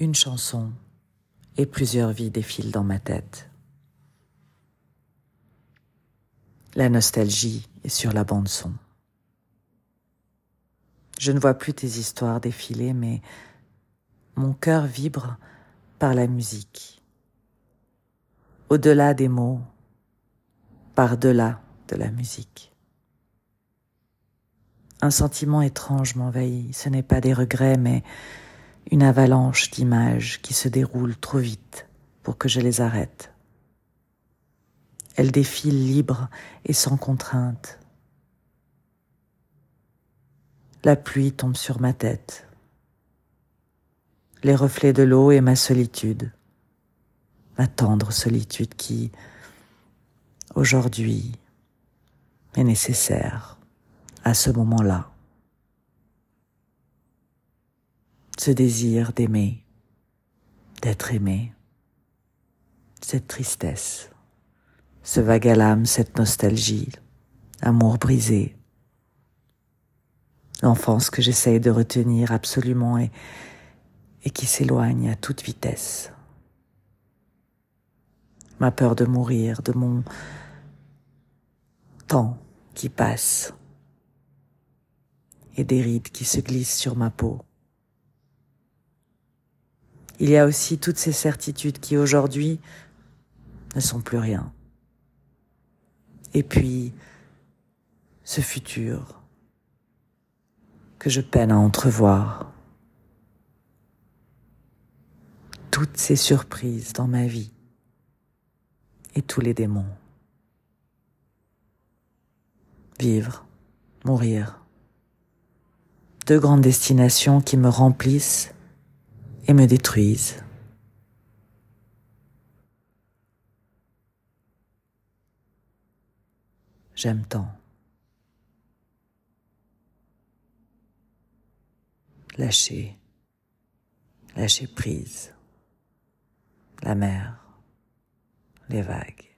Une chanson et plusieurs vies défilent dans ma tête. La nostalgie est sur la bande son. Je ne vois plus tes histoires défiler, mais mon cœur vibre par la musique. Au-delà des mots, par-delà de la musique. Un sentiment étrange m'envahit. Ce n'est pas des regrets, mais une avalanche d'images qui se déroulent trop vite pour que je les arrête. Elles défilent libres et sans contrainte. La pluie tombe sur ma tête. Les reflets de l'eau et ma solitude. Ma tendre solitude qui, aujourd'hui, est nécessaire à ce moment-là. Ce désir d'aimer, d'être aimé, cette tristesse, ce vague à l'âme, cette nostalgie, amour brisé, l'enfance que j'essaye de retenir absolument et, et qui s'éloigne à toute vitesse. Ma peur de mourir, de mon temps qui passe et des rides qui se glissent sur ma peau. Il y a aussi toutes ces certitudes qui aujourd'hui ne sont plus rien. Et puis, ce futur que je peine à entrevoir. Toutes ces surprises dans ma vie et tous les démons. Vivre, mourir. Deux grandes destinations qui me remplissent et me détruisent. J'aime tant. Lâcher, lâcher prise, la mer, les vagues.